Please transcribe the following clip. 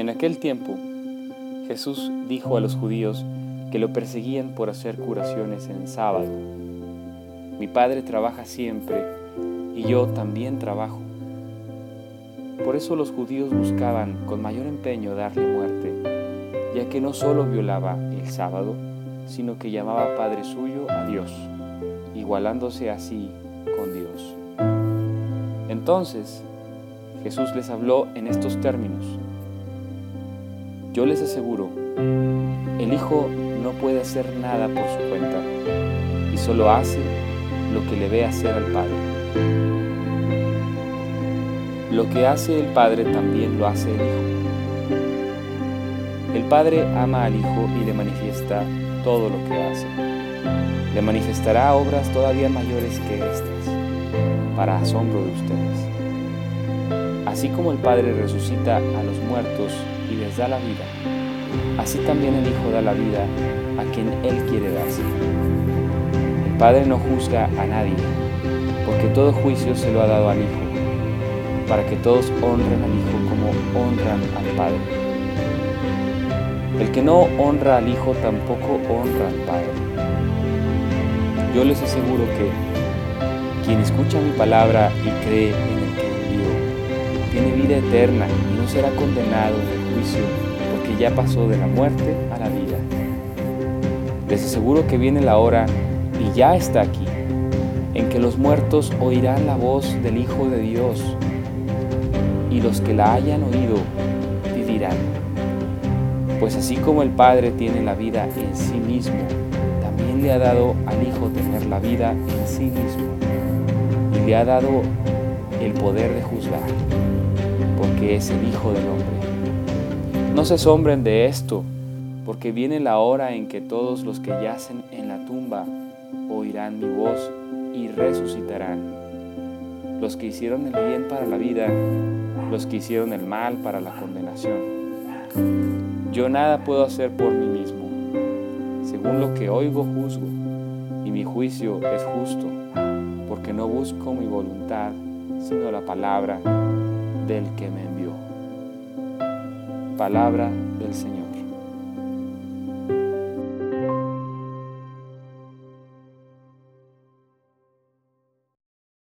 En aquel tiempo, Jesús dijo a los judíos que lo perseguían por hacer curaciones en sábado. Mi Padre trabaja siempre y yo también trabajo. Por eso los judíos buscaban con mayor empeño darle muerte, ya que no solo violaba el sábado, sino que llamaba Padre suyo a Dios, igualándose así con Dios. Entonces Jesús les habló en estos términos. Yo les aseguro, el Hijo no puede hacer nada por su cuenta y solo hace lo que le ve hacer al Padre. Lo que hace el Padre también lo hace el Hijo. El Padre ama al Hijo y le manifiesta todo lo que hace. Le manifestará obras todavía mayores que estas, para asombro de ustedes. Así como el Padre resucita a los muertos y les da la vida, así también el Hijo da la vida a quien Él quiere darse. El Padre no juzga a nadie, porque todo juicio se lo ha dado al Hijo, para que todos honren al Hijo como honran al Padre. El que no honra al Hijo tampoco honra al Padre. Yo les aseguro que quien escucha mi palabra y cree en el que envió, tiene vida eterna y será condenado en el juicio, porque ya pasó de la muerte a la vida. Les aseguro que viene la hora, y ya está aquí, en que los muertos oirán la voz del Hijo de Dios, y los que la hayan oído vivirán. Pues así como el Padre tiene la vida en sí mismo, también le ha dado al Hijo tener la vida en sí mismo, y le ha dado el poder de juzgar, porque es el Hijo del Hombre. No se asombren de esto, porque viene la hora en que todos los que yacen en la tumba oirán mi voz y resucitarán. Los que hicieron el bien para la vida, los que hicieron el mal para la condenación. Yo nada puedo hacer por mí mismo. Según lo que oigo, juzgo, y mi juicio es justo, porque no busco mi voluntad, sino la palabra del que me envió. Palabra del Señor.